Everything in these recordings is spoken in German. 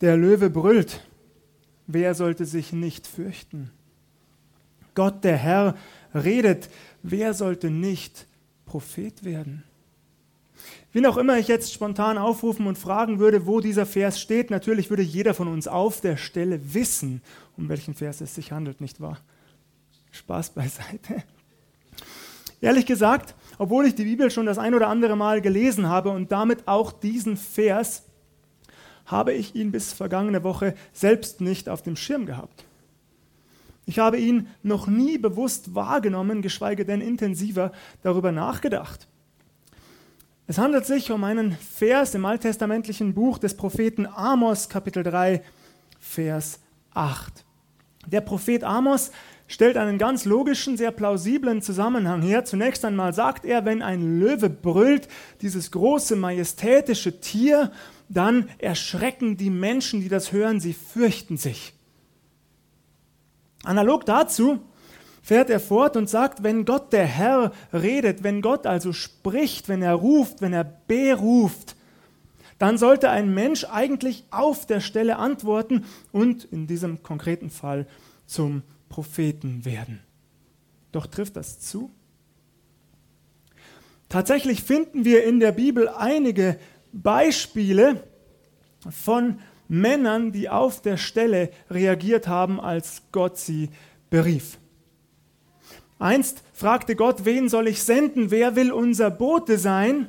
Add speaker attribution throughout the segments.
Speaker 1: Der Löwe brüllt. Wer sollte sich nicht fürchten? Gott, der Herr, redet. Wer sollte nicht Prophet werden? Wie auch immer ich jetzt spontan aufrufen und fragen würde, wo dieser Vers steht, natürlich würde jeder von uns auf der Stelle wissen, um welchen Vers es sich handelt, nicht wahr? Spaß beiseite. Ehrlich gesagt, obwohl ich die Bibel schon das ein oder andere Mal gelesen habe und damit auch diesen Vers, habe ich ihn bis vergangene Woche selbst nicht auf dem Schirm gehabt. Ich habe ihn noch nie bewusst wahrgenommen, geschweige denn intensiver darüber nachgedacht. Es handelt sich um einen Vers im alttestamentlichen Buch des Propheten Amos, Kapitel 3, Vers 8. Der Prophet Amos stellt einen ganz logischen, sehr plausiblen Zusammenhang her. Zunächst einmal sagt er, wenn ein Löwe brüllt, dieses große majestätische Tier, dann erschrecken die Menschen, die das hören, sie fürchten sich. Analog dazu fährt er fort und sagt, wenn Gott der Herr redet, wenn Gott also spricht, wenn er ruft, wenn er beruft, dann sollte ein Mensch eigentlich auf der Stelle antworten und in diesem konkreten Fall zum Propheten werden. Doch trifft das zu? Tatsächlich finden wir in der Bibel einige Beispiele von Männern, die auf der Stelle reagiert haben, als Gott sie berief. Einst fragte Gott, wen soll ich senden? Wer will unser Bote sein?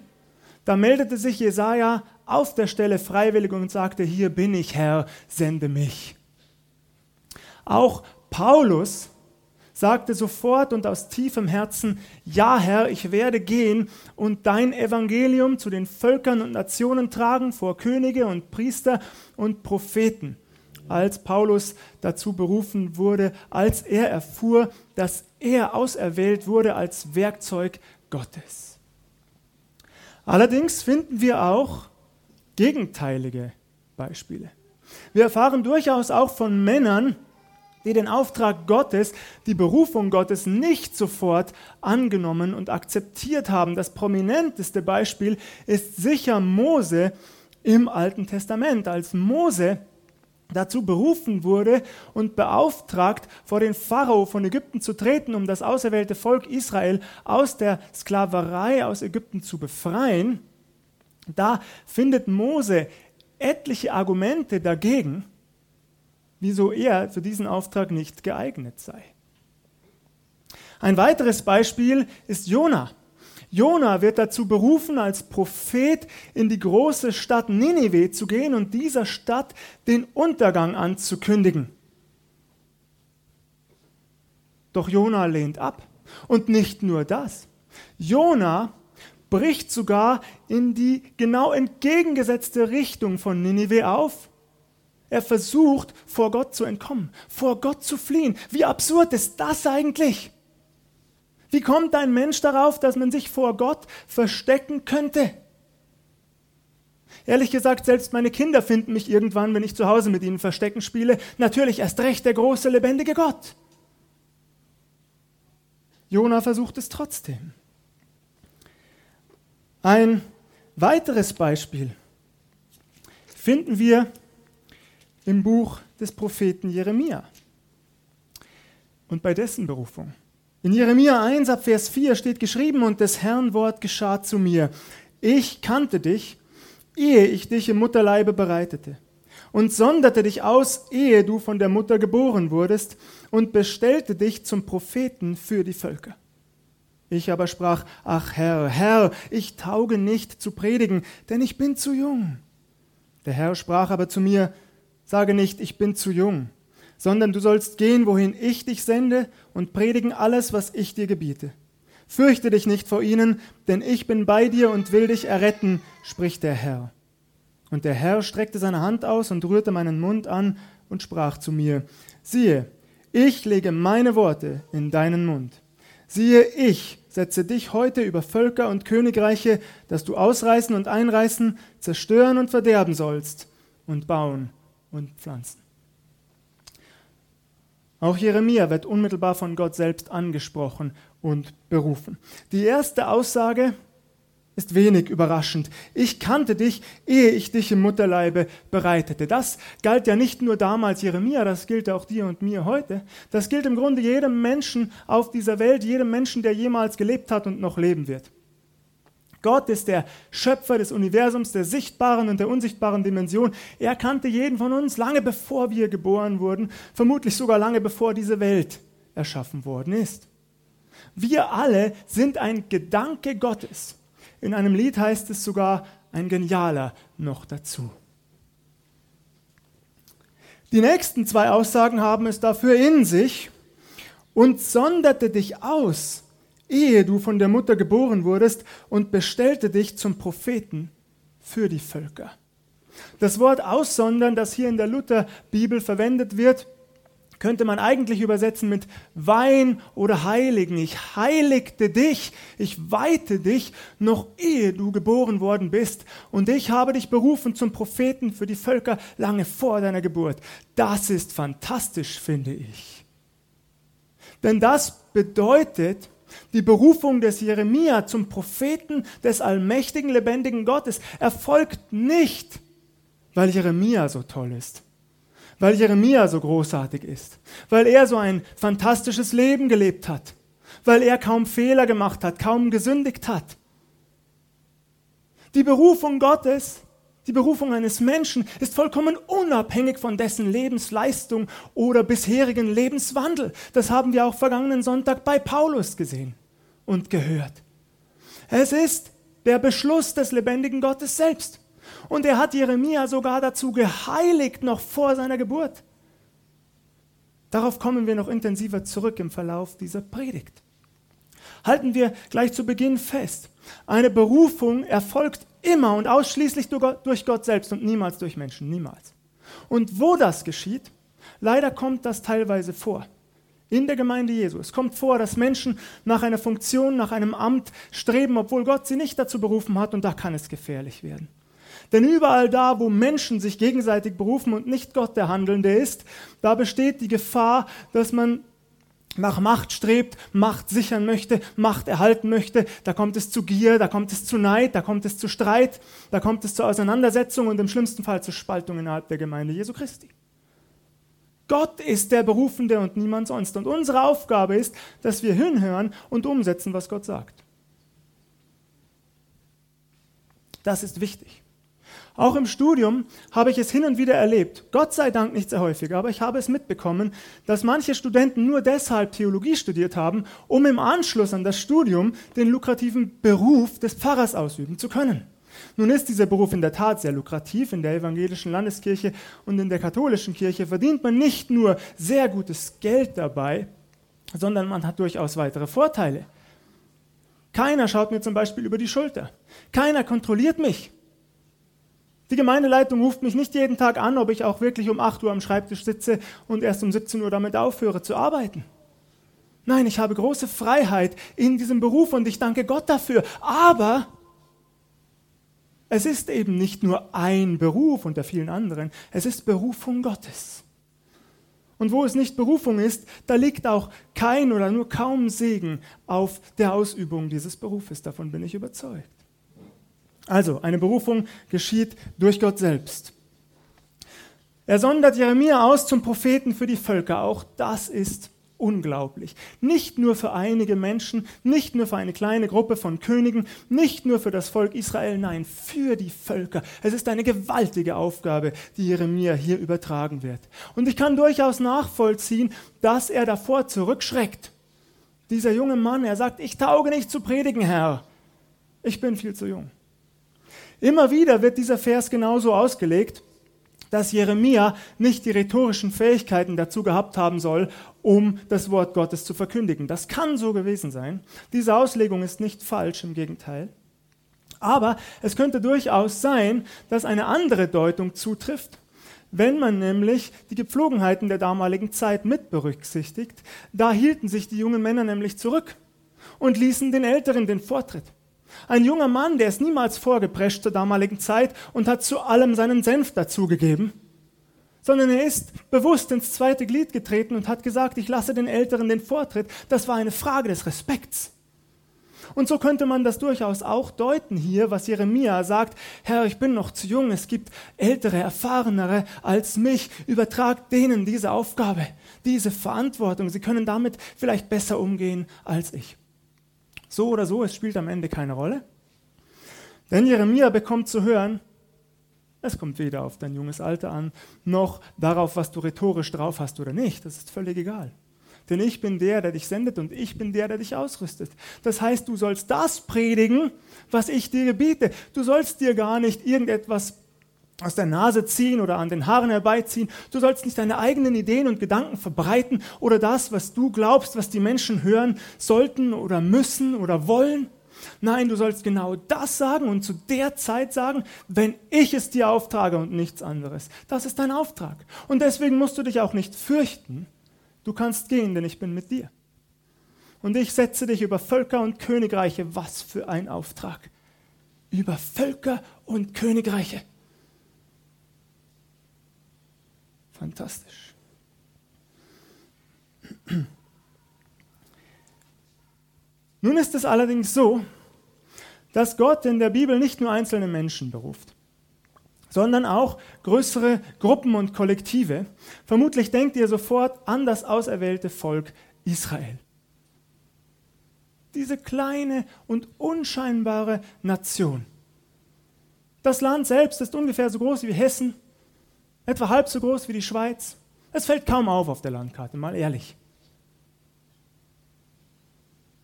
Speaker 1: Da meldete sich Jesaja auf der Stelle freiwillig und sagte: Hier bin ich, Herr, sende mich. Auch Paulus sagte sofort und aus tiefem Herzen, ja Herr, ich werde gehen und dein Evangelium zu den Völkern und Nationen tragen vor Könige und Priester und Propheten. Als Paulus dazu berufen wurde, als er erfuhr, dass er auserwählt wurde als Werkzeug Gottes. Allerdings finden wir auch gegenteilige Beispiele. Wir erfahren durchaus auch von Männern, die den Auftrag Gottes, die Berufung Gottes nicht sofort angenommen und akzeptiert haben. Das prominenteste Beispiel ist sicher Mose im Alten Testament. Als Mose dazu berufen wurde und beauftragt, vor den Pharao von Ägypten zu treten, um das auserwählte Volk Israel aus der Sklaverei aus Ägypten zu befreien, da findet Mose etliche Argumente dagegen, wieso er für diesen Auftrag nicht geeignet sei. Ein weiteres Beispiel ist Jona. Jona wird dazu berufen, als Prophet in die große Stadt Ninive zu gehen und dieser Stadt den Untergang anzukündigen. Doch Jona lehnt ab. Und nicht nur das. Jona bricht sogar in die genau entgegengesetzte Richtung von Ninive auf er versucht, vor Gott zu entkommen, vor Gott zu fliehen. Wie absurd ist das eigentlich? Wie kommt ein Mensch darauf, dass man sich vor Gott verstecken könnte? Ehrlich gesagt, selbst meine Kinder finden mich irgendwann, wenn ich zu Hause mit ihnen Verstecken spiele, natürlich erst recht der große, lebendige Gott. Jona versucht es trotzdem. Ein weiteres Beispiel finden wir im Buch des Propheten Jeremia und bei dessen Berufung. In Jeremia 1 ab Vers 4 steht geschrieben, und des Herrn Wort geschah zu mir. Ich kannte dich, ehe ich dich im Mutterleibe bereitete, und sonderte dich aus, ehe du von der Mutter geboren wurdest, und bestellte dich zum Propheten für die Völker. Ich aber sprach, ach Herr, Herr, ich tauge nicht zu predigen, denn ich bin zu jung. Der Herr sprach aber zu mir, Sage nicht, ich bin zu jung, sondern du sollst gehen, wohin ich dich sende, und predigen alles, was ich dir gebiete. Fürchte dich nicht vor ihnen, denn ich bin bei dir und will dich erretten, spricht der Herr. Und der Herr streckte seine Hand aus und rührte meinen Mund an und sprach zu mir, siehe, ich lege meine Worte in deinen Mund. Siehe, ich setze dich heute über Völker und Königreiche, dass du ausreißen und einreißen, zerstören und verderben sollst und bauen und Pflanzen. Auch Jeremia wird unmittelbar von Gott selbst angesprochen und berufen. Die erste Aussage ist wenig überraschend. Ich kannte dich, ehe ich dich im Mutterleibe bereitete. Das galt ja nicht nur damals Jeremia, das gilt auch dir und mir heute. Das gilt im Grunde jedem Menschen auf dieser Welt, jedem Menschen, der jemals gelebt hat und noch leben wird. Gott ist der Schöpfer des Universums, der sichtbaren und der unsichtbaren Dimension. Er kannte jeden von uns lange bevor wir geboren wurden, vermutlich sogar lange bevor diese Welt erschaffen worden ist. Wir alle sind ein Gedanke Gottes. In einem Lied heißt es sogar ein genialer noch dazu. Die nächsten zwei Aussagen haben es dafür in sich und sonderte dich aus, ehe du von der Mutter geboren wurdest und bestellte dich zum Propheten für die Völker. Das Wort aussondern, das hier in der Lutherbibel verwendet wird, könnte man eigentlich übersetzen mit Wein oder Heiligen. Ich heiligte dich, ich weihte dich, noch ehe du geboren worden bist. Und ich habe dich berufen zum Propheten für die Völker lange vor deiner Geburt. Das ist fantastisch, finde ich. Denn das bedeutet, die Berufung des Jeremia zum Propheten des allmächtigen, lebendigen Gottes erfolgt nicht, weil Jeremia so toll ist weil Jeremia so großartig ist, weil er so ein fantastisches Leben gelebt hat, weil er kaum Fehler gemacht hat, kaum gesündigt hat. Die Berufung Gottes, die Berufung eines Menschen ist vollkommen unabhängig von dessen Lebensleistung oder bisherigen Lebenswandel. Das haben wir auch vergangenen Sonntag bei Paulus gesehen und gehört. Es ist der Beschluss des lebendigen Gottes selbst. Und er hat Jeremia sogar dazu geheiligt, noch vor seiner Geburt. Darauf kommen wir noch intensiver zurück im Verlauf dieser Predigt. Halten wir gleich zu Beginn fest. Eine Berufung erfolgt immer und ausschließlich durch Gott selbst und niemals durch Menschen, niemals. Und wo das geschieht, leider kommt das teilweise vor. In der Gemeinde Jesu. Es kommt vor, dass Menschen nach einer Funktion, nach einem Amt streben, obwohl Gott sie nicht dazu berufen hat, und da kann es gefährlich werden. Denn überall da, wo Menschen sich gegenseitig berufen und nicht Gott der Handelnde ist, da besteht die Gefahr, dass man nach Macht strebt, Macht sichern möchte, Macht erhalten möchte. Da kommt es zu Gier, da kommt es zu Neid, da kommt es zu Streit, da kommt es zu Auseinandersetzung und im schlimmsten Fall zur Spaltung innerhalb der Gemeinde Jesu Christi. Gott ist der Berufende und niemand sonst. Und unsere Aufgabe ist, dass wir hinhören und umsetzen, was Gott sagt. Das ist wichtig. Auch im Studium habe ich es hin und wieder erlebt. Gott sei Dank nicht sehr häufig, aber ich habe es mitbekommen, dass manche Studenten nur deshalb Theologie studiert haben, um im Anschluss an das Studium den lukrativen Beruf des Pfarrers ausüben zu können. Nun ist dieser Beruf in der Tat sehr lukrativ. In der evangelischen Landeskirche und in der katholischen Kirche verdient man nicht nur sehr gutes Geld dabei, sondern man hat durchaus weitere Vorteile. Keiner schaut mir zum Beispiel über die Schulter. Keiner kontrolliert mich. Die Gemeindeleitung ruft mich nicht jeden Tag an, ob ich auch wirklich um 8 Uhr am Schreibtisch sitze und erst um 17 Uhr damit aufhöre zu arbeiten. Nein, ich habe große Freiheit in diesem Beruf und ich danke Gott dafür. Aber es ist eben nicht nur ein Beruf unter vielen anderen, es ist Berufung Gottes. Und wo es nicht Berufung ist, da liegt auch kein oder nur kaum Segen auf der Ausübung dieses Berufes. Davon bin ich überzeugt. Also, eine Berufung geschieht durch Gott selbst. Er sondert Jeremia aus zum Propheten für die Völker. Auch das ist unglaublich. Nicht nur für einige Menschen, nicht nur für eine kleine Gruppe von Königen, nicht nur für das Volk Israel, nein, für die Völker. Es ist eine gewaltige Aufgabe, die Jeremia hier übertragen wird. Und ich kann durchaus nachvollziehen, dass er davor zurückschreckt. Dieser junge Mann, er sagt, ich tauge nicht zu predigen, Herr. Ich bin viel zu jung. Immer wieder wird dieser Vers genauso ausgelegt, dass Jeremia nicht die rhetorischen Fähigkeiten dazu gehabt haben soll, um das Wort Gottes zu verkündigen. Das kann so gewesen sein. Diese Auslegung ist nicht falsch, im Gegenteil. Aber es könnte durchaus sein, dass eine andere Deutung zutrifft, wenn man nämlich die Gepflogenheiten der damaligen Zeit mit berücksichtigt. Da hielten sich die jungen Männer nämlich zurück und ließen den Älteren den Vortritt. Ein junger Mann, der ist niemals vorgeprescht zur damaligen Zeit und hat zu allem seinen Senf dazugegeben, sondern er ist bewusst ins zweite Glied getreten und hat gesagt, ich lasse den Älteren den Vortritt. Das war eine Frage des Respekts. Und so könnte man das durchaus auch deuten hier, was Jeremia sagt, Herr, ich bin noch zu jung, es gibt ältere, erfahrenere als mich, übertrag denen diese Aufgabe, diese Verantwortung, sie können damit vielleicht besser umgehen als ich. So oder so, es spielt am Ende keine Rolle. Denn Jeremia bekommt zu hören, es kommt weder auf dein junges Alter an, noch darauf, was du rhetorisch drauf hast oder nicht. Das ist völlig egal. Denn ich bin der, der dich sendet und ich bin der, der dich ausrüstet. Das heißt, du sollst das predigen, was ich dir gebiete. Du sollst dir gar nicht irgendetwas aus der Nase ziehen oder an den Haaren herbeiziehen. Du sollst nicht deine eigenen Ideen und Gedanken verbreiten oder das, was du glaubst, was die Menschen hören sollten oder müssen oder wollen. Nein, du sollst genau das sagen und zu der Zeit sagen, wenn ich es dir auftrage und nichts anderes. Das ist dein Auftrag. Und deswegen musst du dich auch nicht fürchten, Du kannst gehen, denn ich bin mit dir. Und ich setze dich über Völker und Königreiche. Was für ein Auftrag. Über Völker und Königreiche. Fantastisch. Nun ist es allerdings so, dass Gott in der Bibel nicht nur einzelne Menschen beruft sondern auch größere Gruppen und Kollektive. Vermutlich denkt ihr sofort an das auserwählte Volk Israel. Diese kleine und unscheinbare Nation. Das Land selbst ist ungefähr so groß wie Hessen, etwa halb so groß wie die Schweiz. Es fällt kaum auf auf der Landkarte, mal ehrlich.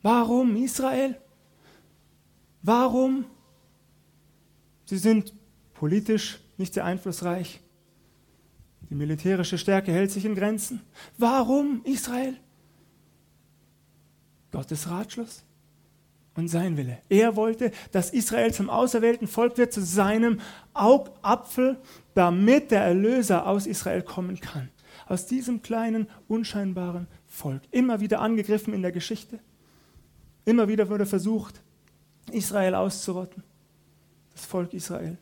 Speaker 1: Warum Israel? Warum? Sie sind politisch nicht sehr einflussreich. Die militärische Stärke hält sich in Grenzen. Warum Israel? Gottes Ratschluss und sein Wille. Er wollte, dass Israel zum auserwählten Volk wird, zu seinem Augapfel, damit der Erlöser aus Israel kommen kann. Aus diesem kleinen, unscheinbaren Volk. Immer wieder angegriffen in der Geschichte. Immer wieder wurde versucht, Israel auszurotten. Das Volk Israel.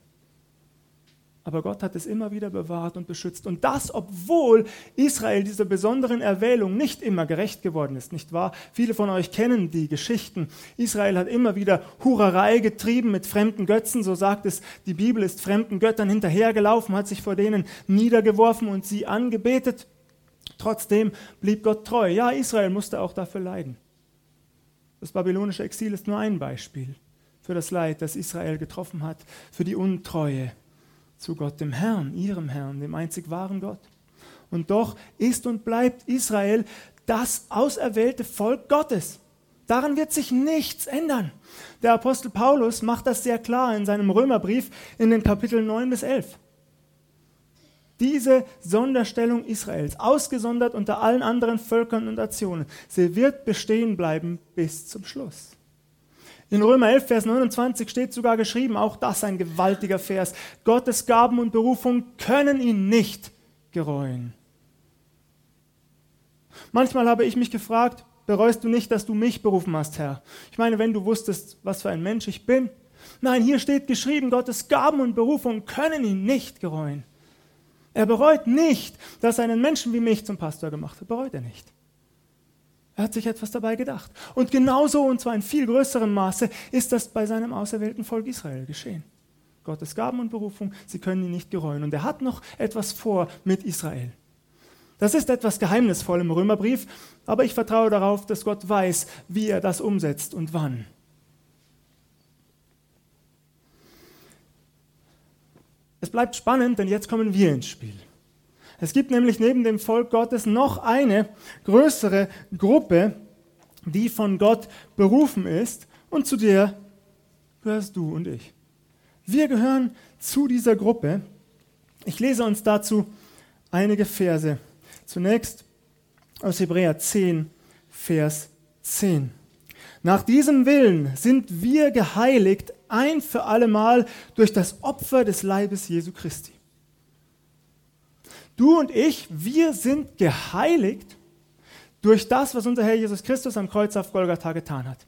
Speaker 1: Aber Gott hat es immer wieder bewahrt und beschützt. Und das, obwohl Israel dieser besonderen Erwählung nicht immer gerecht geworden ist, nicht wahr? Viele von euch kennen die Geschichten. Israel hat immer wieder Hurerei getrieben mit fremden Götzen. So sagt es, die Bibel ist fremden Göttern hinterhergelaufen, hat sich vor denen niedergeworfen und sie angebetet. Trotzdem blieb Gott treu. Ja, Israel musste auch dafür leiden. Das babylonische Exil ist nur ein Beispiel für das Leid, das Israel getroffen hat, für die Untreue zu Gott, dem Herrn, ihrem Herrn, dem einzig wahren Gott. Und doch ist und bleibt Israel das auserwählte Volk Gottes. Daran wird sich nichts ändern. Der Apostel Paulus macht das sehr klar in seinem Römerbrief in den Kapiteln 9 bis 11. Diese Sonderstellung Israels, ausgesondert unter allen anderen Völkern und Nationen, sie wird bestehen bleiben bis zum Schluss. In Römer 11, Vers 29 steht sogar geschrieben, auch das ein gewaltiger Vers, Gottes Gaben und Berufung können ihn nicht gereuen. Manchmal habe ich mich gefragt, bereust du nicht, dass du mich berufen hast, Herr? Ich meine, wenn du wusstest, was für ein Mensch ich bin. Nein, hier steht geschrieben, Gottes Gaben und Berufung können ihn nicht gereuen. Er bereut nicht, dass er einen Menschen wie mich zum Pastor gemacht hat. Bereut er nicht. Er hat sich etwas dabei gedacht. Und genauso, und zwar in viel größerem Maße, ist das bei seinem auserwählten Volk Israel geschehen. Gottes Gaben und Berufung, sie können ihn nicht gereuen. Und er hat noch etwas vor mit Israel. Das ist etwas geheimnisvoll im Römerbrief, aber ich vertraue darauf, dass Gott weiß, wie er das umsetzt und wann. Es bleibt spannend, denn jetzt kommen wir ins Spiel. Es gibt nämlich neben dem Volk Gottes noch eine größere Gruppe, die von Gott berufen ist und zu der gehörst du und ich. Wir gehören zu dieser Gruppe. Ich lese uns dazu einige Verse. Zunächst aus Hebräer 10, Vers 10. Nach diesem Willen sind wir geheiligt ein für allemal durch das Opfer des Leibes Jesu Christi. Du und ich, wir sind geheiligt durch das, was unser Herr Jesus Christus am Kreuz auf Golgatha getan hat.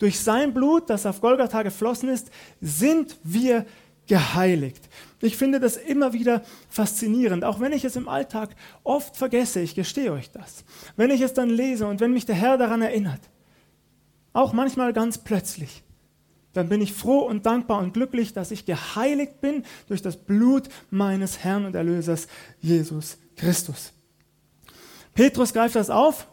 Speaker 1: Durch sein Blut, das auf Golgatha geflossen ist, sind wir geheiligt. Ich finde das immer wieder faszinierend, auch wenn ich es im Alltag oft vergesse, ich gestehe euch das. Wenn ich es dann lese und wenn mich der Herr daran erinnert, Auch manchmal ganz plötzlich. Dann bin ich froh und dankbar und glücklich, dass ich geheiligt bin durch das Blut meines Herrn und Erlösers Jesus Christus. Petrus greift das auf.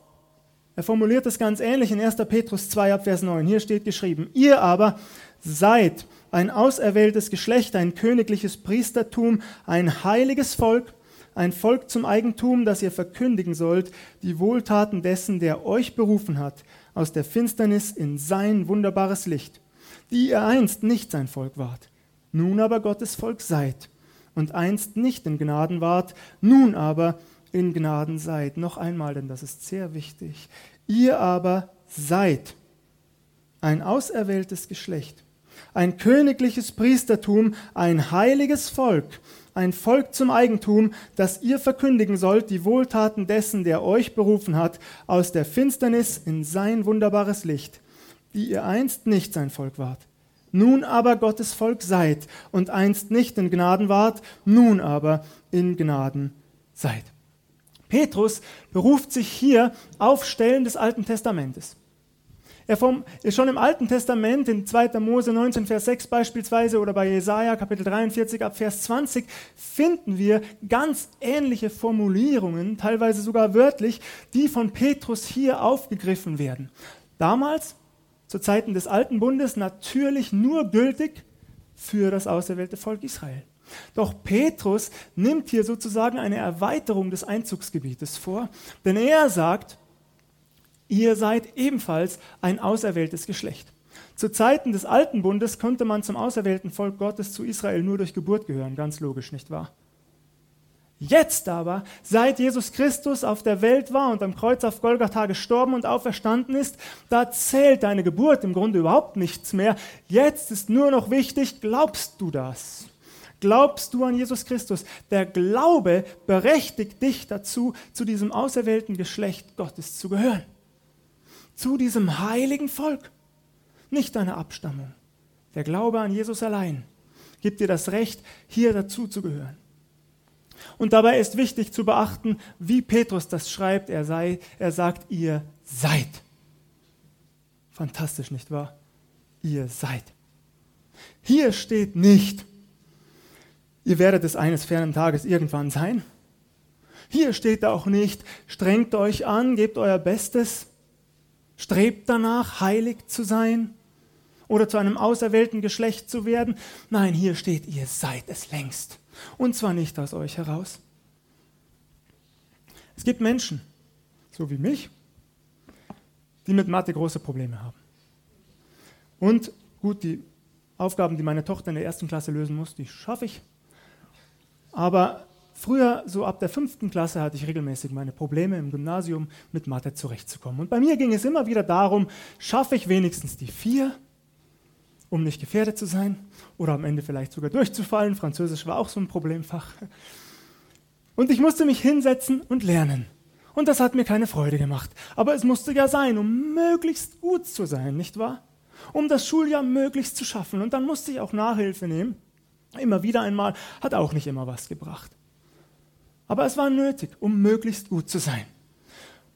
Speaker 1: Er formuliert es ganz ähnlich in 1. Petrus 2 ab Vers 9. Hier steht geschrieben, ihr aber seid ein auserwähltes Geschlecht, ein königliches Priestertum, ein heiliges Volk, ein Volk zum Eigentum, das ihr verkündigen sollt, die Wohltaten dessen, der euch berufen hat, aus der Finsternis in sein wunderbares Licht, die ihr einst nicht sein Volk wart, nun aber Gottes Volk seid, und einst nicht in Gnaden wart, nun aber in Gnaden seid. Noch einmal, denn das ist sehr wichtig. Ihr aber seid ein auserwähltes Geschlecht, ein königliches Priestertum, ein heiliges Volk, ein Volk zum Eigentum, das ihr verkündigen sollt, die Wohltaten dessen, der euch berufen hat, aus der Finsternis in sein wunderbares Licht, die ihr einst nicht sein Volk wart, nun aber Gottes Volk seid und einst nicht in Gnaden wart, nun aber in Gnaden seid. Petrus beruft sich hier auf Stellen des Alten Testamentes. Er vom, schon im Alten Testament, in 2. Mose 19, Vers 6 beispielsweise oder bei Jesaja Kapitel 43 ab Vers 20, finden wir ganz ähnliche Formulierungen, teilweise sogar wörtlich, die von Petrus hier aufgegriffen werden. Damals, zu Zeiten des Alten Bundes, natürlich nur gültig für das auserwählte Volk Israel. Doch Petrus nimmt hier sozusagen eine Erweiterung des Einzugsgebietes vor, denn er sagt, ihr seid ebenfalls ein auserwähltes Geschlecht. Zu Zeiten des Alten Bundes konnte man zum auserwählten Volk Gottes zu Israel nur durch Geburt gehören, ganz logisch, nicht wahr? Jetzt aber, seit Jesus Christus auf der Welt war und am Kreuz auf Golgatha gestorben und auferstanden ist, da zählt deine Geburt im Grunde überhaupt nichts mehr. Jetzt ist nur noch wichtig, glaubst du das? Glaubst du an Jesus Christus? Der Glaube berechtigt dich dazu, zu diesem auserwählten Geschlecht Gottes zu gehören. Zu diesem heiligen Volk. Nicht deine Abstammung. Der Glaube an Jesus allein gibt dir das Recht, hier dazu zu gehören. Und dabei ist wichtig zu beachten, wie Petrus das schreibt. Er, sei, er sagt, ihr seid. Fantastisch, nicht wahr? Ihr seid. Hier steht nicht, ihr werdet es eines fernen Tages irgendwann sein. Hier steht auch nicht, strengt euch an, gebt euer Bestes, strebt danach, heilig zu sein oder zu einem auserwählten Geschlecht zu werden. Nein, hier steht, ihr seid es längst. Und zwar nicht aus euch heraus. Es gibt Menschen, so wie mich, die mit Mathe große Probleme haben. Und gut, die Aufgaben, die meine Tochter in der ersten Klasse lösen muss, die schaffe ich. Aber früher, so ab der fünften Klasse, hatte ich regelmäßig meine Probleme im Gymnasium mit Mathe zurechtzukommen. Und bei mir ging es immer wieder darum, schaffe ich wenigstens die vier, um nicht gefährdet zu sein oder am Ende vielleicht sogar durchzufallen. Französisch war auch so ein Problemfach. Und ich musste mich hinsetzen und lernen. Und das hat mir keine Freude gemacht. Aber es musste ja sein, um möglichst gut zu sein, nicht wahr? Um das Schuljahr möglichst zu schaffen. Und dann musste ich auch Nachhilfe nehmen. Immer wieder einmal, hat auch nicht immer was gebracht. Aber es war nötig, um möglichst gut zu sein.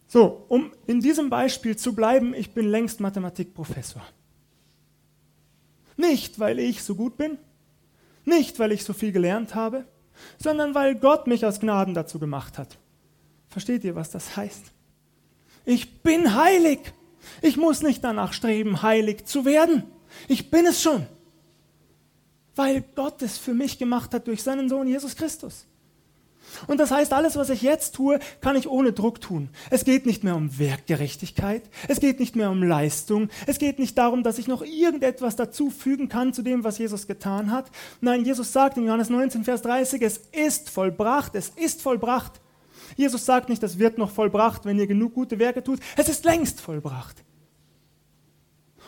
Speaker 1: So, um in diesem Beispiel zu bleiben, ich bin längst Mathematikprofessor. Nicht, weil ich so gut bin, nicht, weil ich so viel gelernt habe, sondern weil Gott mich aus Gnaden dazu gemacht hat. Versteht ihr, was das heißt? Ich bin heilig. Ich muss nicht danach streben, heilig zu werden. Ich bin es schon weil Gott es für mich gemacht hat durch seinen Sohn Jesus Christus. Und das heißt, alles, was ich jetzt tue, kann ich ohne Druck tun. Es geht nicht mehr um Werkgerechtigkeit, es geht nicht mehr um Leistung, es geht nicht darum, dass ich noch irgendetwas dazu fügen kann zu dem, was Jesus getan hat. Nein, Jesus sagt in Johannes 19, Vers 30, es ist vollbracht, es ist vollbracht. Jesus sagt nicht, es wird noch vollbracht, wenn ihr genug gute Werke tut, es ist längst vollbracht.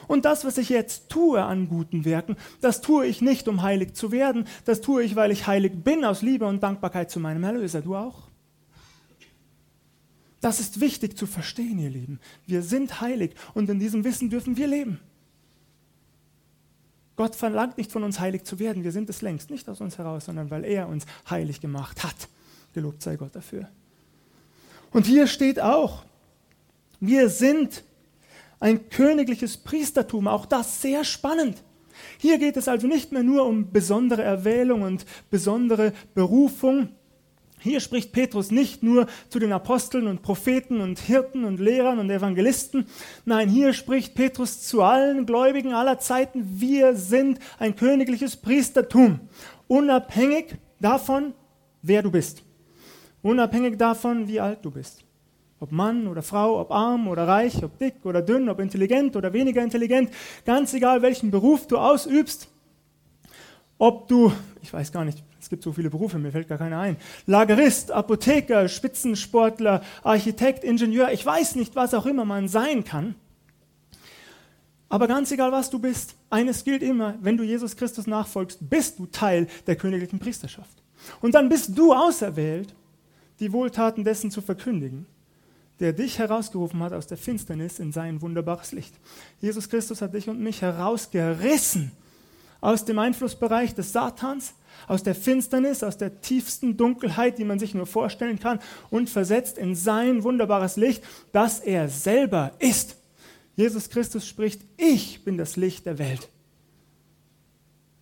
Speaker 1: Und das, was ich jetzt tue an guten Werken, das tue ich nicht, um heilig zu werden, das tue ich, weil ich heilig bin aus Liebe und Dankbarkeit zu meinem Erlöser. Du auch? Das ist wichtig zu verstehen, ihr Lieben. Wir sind heilig und in diesem Wissen dürfen wir leben. Gott verlangt nicht von uns heilig zu werden, wir sind es längst, nicht aus uns heraus, sondern weil er uns heilig gemacht hat. Gelobt sei Gott dafür. Und hier steht auch, wir sind ein königliches Priestertum. Auch das sehr spannend. Hier geht es also nicht mehr nur um besondere Erwählung und besondere Berufung. Hier spricht Petrus nicht nur zu den Aposteln und Propheten und Hirten und Lehrern und Evangelisten. Nein, hier spricht Petrus zu allen Gläubigen aller Zeiten. Wir sind ein königliches Priestertum, unabhängig davon, wer du bist. Unabhängig davon, wie alt du bist. Ob Mann oder Frau, ob arm oder reich, ob dick oder dünn, ob intelligent oder weniger intelligent, ganz egal, welchen Beruf du ausübst, ob du, ich weiß gar nicht, es gibt so viele Berufe, mir fällt gar keiner ein, Lagerist, Apotheker, Spitzensportler, Architekt, Ingenieur, ich weiß nicht, was auch immer man sein kann. Aber ganz egal, was du bist, eines gilt immer, wenn du Jesus Christus nachfolgst, bist du Teil der königlichen Priesterschaft. Und dann bist du auserwählt, die Wohltaten dessen zu verkündigen der dich herausgerufen hat aus der Finsternis in sein wunderbares Licht. Jesus Christus hat dich und mich herausgerissen aus dem Einflussbereich des Satans, aus der Finsternis, aus der tiefsten Dunkelheit, die man sich nur vorstellen kann, und versetzt in sein wunderbares Licht, das er selber ist. Jesus Christus spricht, ich bin das Licht der Welt.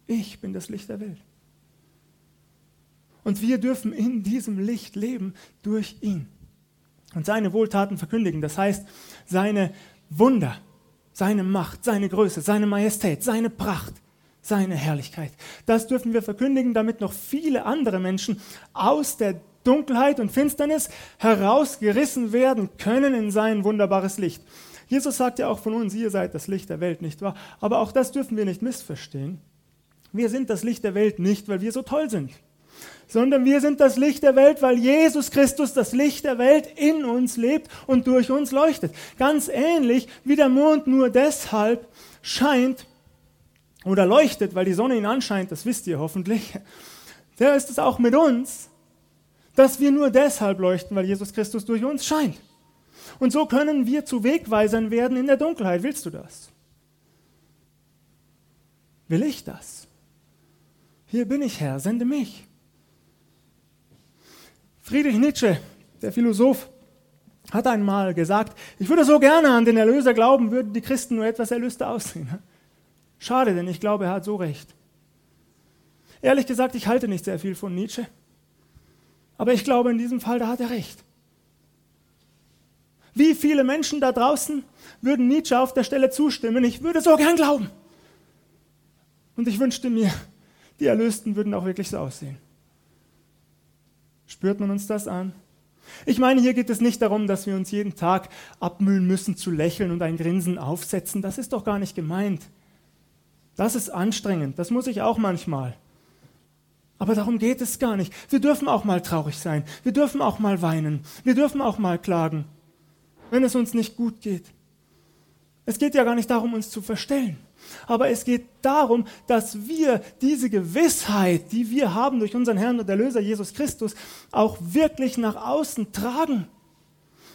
Speaker 1: Ich bin das Licht der Welt. Und wir dürfen in diesem Licht leben durch ihn und seine Wohltaten verkündigen. Das heißt, seine Wunder, seine Macht, seine Größe, seine Majestät, seine Pracht, seine Herrlichkeit. Das dürfen wir verkündigen, damit noch viele andere Menschen aus der Dunkelheit und Finsternis herausgerissen werden können in sein wunderbares Licht. Jesus sagt ja auch von uns, ihr seid das Licht der Welt, nicht wahr? Aber auch das dürfen wir nicht missverstehen. Wir sind das Licht der Welt nicht, weil wir so toll sind sondern wir sind das Licht der Welt, weil Jesus Christus, das Licht der Welt, in uns lebt und durch uns leuchtet. Ganz ähnlich wie der Mond nur deshalb scheint oder leuchtet, weil die Sonne ihn anscheint, das wisst ihr hoffentlich. Der ist es auch mit uns, dass wir nur deshalb leuchten, weil Jesus Christus durch uns scheint. Und so können wir zu Wegweisern werden in der Dunkelheit. Willst du das? Will ich das? Hier bin ich, Herr, sende mich. Friedrich Nietzsche, der Philosoph, hat einmal gesagt, ich würde so gerne an den Erlöser glauben, würden die Christen nur etwas erlöster aussehen. Schade, denn ich glaube, er hat so recht. Ehrlich gesagt, ich halte nicht sehr viel von Nietzsche. Aber ich glaube, in diesem Fall, da hat er recht. Wie viele Menschen da draußen würden Nietzsche auf der Stelle zustimmen? Ich würde so gern glauben. Und ich wünschte mir, die Erlösten würden auch wirklich so aussehen. Spürt man uns das an? Ich meine, hier geht es nicht darum, dass wir uns jeden Tag abmühen müssen zu lächeln und ein Grinsen aufsetzen. Das ist doch gar nicht gemeint. Das ist anstrengend, das muss ich auch manchmal. Aber darum geht es gar nicht. Wir dürfen auch mal traurig sein. Wir dürfen auch mal weinen. Wir dürfen auch mal klagen, wenn es uns nicht gut geht. Es geht ja gar nicht darum, uns zu verstellen. Aber es geht darum, dass wir diese Gewissheit, die wir haben durch unseren Herrn und Erlöser Jesus Christus, auch wirklich nach außen tragen.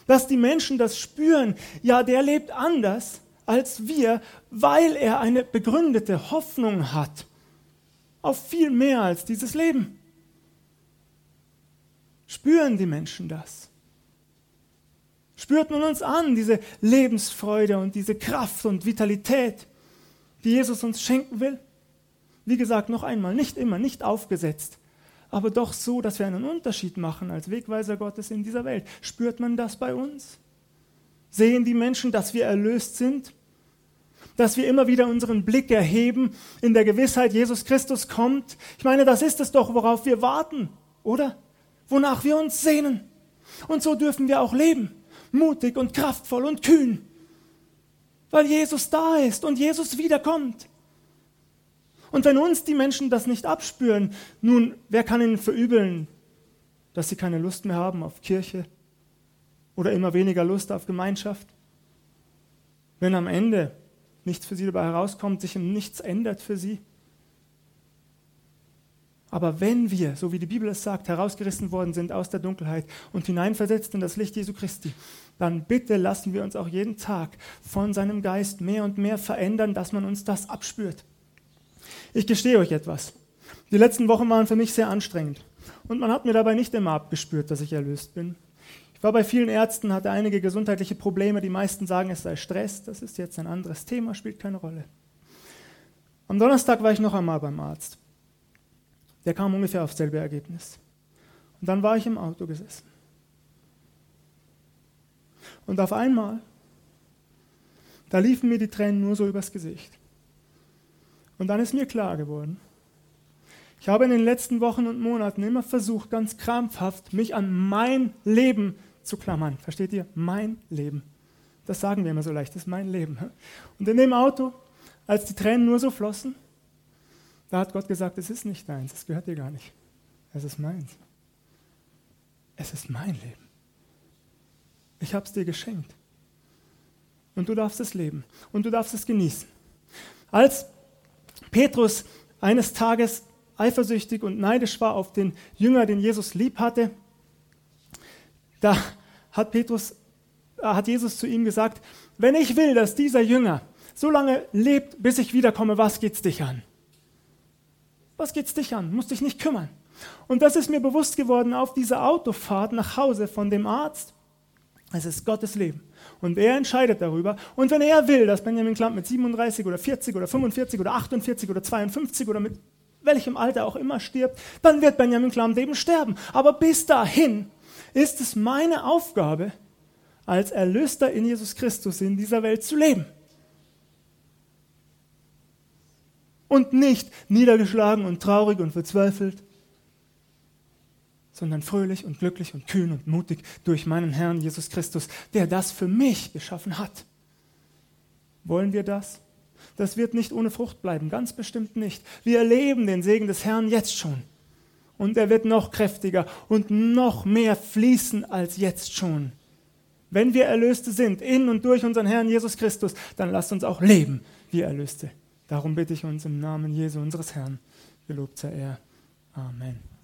Speaker 1: Dass die Menschen das spüren, ja, der lebt anders als wir, weil er eine begründete Hoffnung hat auf viel mehr als dieses Leben. Spüren die Menschen das? Spürt man uns an, diese Lebensfreude und diese Kraft und Vitalität? Die Jesus uns schenken will? Wie gesagt, noch einmal, nicht immer, nicht aufgesetzt, aber doch so, dass wir einen Unterschied machen als Wegweiser Gottes in dieser Welt. Spürt man das bei uns? Sehen die Menschen, dass wir erlöst sind? Dass wir immer wieder unseren Blick erheben in der Gewissheit, Jesus Christus kommt? Ich meine, das ist es doch, worauf wir warten, oder? Wonach wir uns sehnen. Und so dürfen wir auch leben, mutig und kraftvoll und kühn weil Jesus da ist und Jesus wiederkommt. Und wenn uns die Menschen das nicht abspüren, nun, wer kann ihnen verübeln, dass sie keine Lust mehr haben auf Kirche oder immer weniger Lust auf Gemeinschaft? Wenn am Ende nichts für sie dabei herauskommt, sich nichts ändert für sie? Aber wenn wir, so wie die Bibel es sagt, herausgerissen worden sind aus der Dunkelheit und hineinversetzt in das Licht Jesu Christi, dann bitte lassen wir uns auch jeden Tag von seinem Geist mehr und mehr verändern, dass man uns das abspürt. Ich gestehe euch etwas. Die letzten Wochen waren für mich sehr anstrengend und man hat mir dabei nicht immer abgespürt, dass ich erlöst bin. Ich war bei vielen Ärzten, hatte einige gesundheitliche Probleme. Die meisten sagen, es sei Stress. Das ist jetzt ein anderes Thema, spielt keine Rolle. Am Donnerstag war ich noch einmal beim Arzt. Der kam ungefähr auf selbe Ergebnis. Und dann war ich im Auto gesessen. Und auf einmal, da liefen mir die Tränen nur so übers Gesicht. Und dann ist mir klar geworden, ich habe in den letzten Wochen und Monaten immer versucht, ganz krampfhaft, mich an mein Leben zu klammern. Versteht ihr? Mein Leben. Das sagen wir immer so leicht, das ist mein Leben. Und in dem Auto, als die Tränen nur so flossen, da hat Gott gesagt, es ist nicht deins, es gehört dir gar nicht. Es ist meins. Es ist mein Leben. Ich habe es dir geschenkt. Und du darfst es leben. Und du darfst es genießen. Als Petrus eines Tages eifersüchtig und neidisch war auf den Jünger, den Jesus lieb hatte, da hat Petrus, äh, hat Jesus zu ihm gesagt, wenn ich will, dass dieser Jünger so lange lebt, bis ich wiederkomme, was geht's dich an? Was geht's dich an? Musst dich nicht kümmern. Und das ist mir bewusst geworden auf dieser Autofahrt nach Hause von dem Arzt. Es ist Gottes Leben. Und er entscheidet darüber. Und wenn er will, dass Benjamin Klamp mit 37 oder 40 oder 45 oder 48 oder 52 oder mit welchem Alter auch immer stirbt, dann wird Benjamin Klamp eben sterben. Aber bis dahin ist es meine Aufgabe, als Erlöster in Jesus Christus in dieser Welt zu leben. Und nicht niedergeschlagen und traurig und verzweifelt, sondern fröhlich und glücklich und kühn und mutig durch meinen Herrn Jesus Christus, der das für mich geschaffen hat. Wollen wir das? Das wird nicht ohne Frucht bleiben, ganz bestimmt nicht. Wir erleben den Segen des Herrn jetzt schon. Und er wird noch kräftiger und noch mehr fließen als jetzt schon. Wenn wir Erlöste sind, in und durch unseren Herrn Jesus Christus, dann lasst uns auch leben wie Erlöste. Darum bitte ich uns im Namen Jesu, unseres Herrn, gelobt sei er. Amen.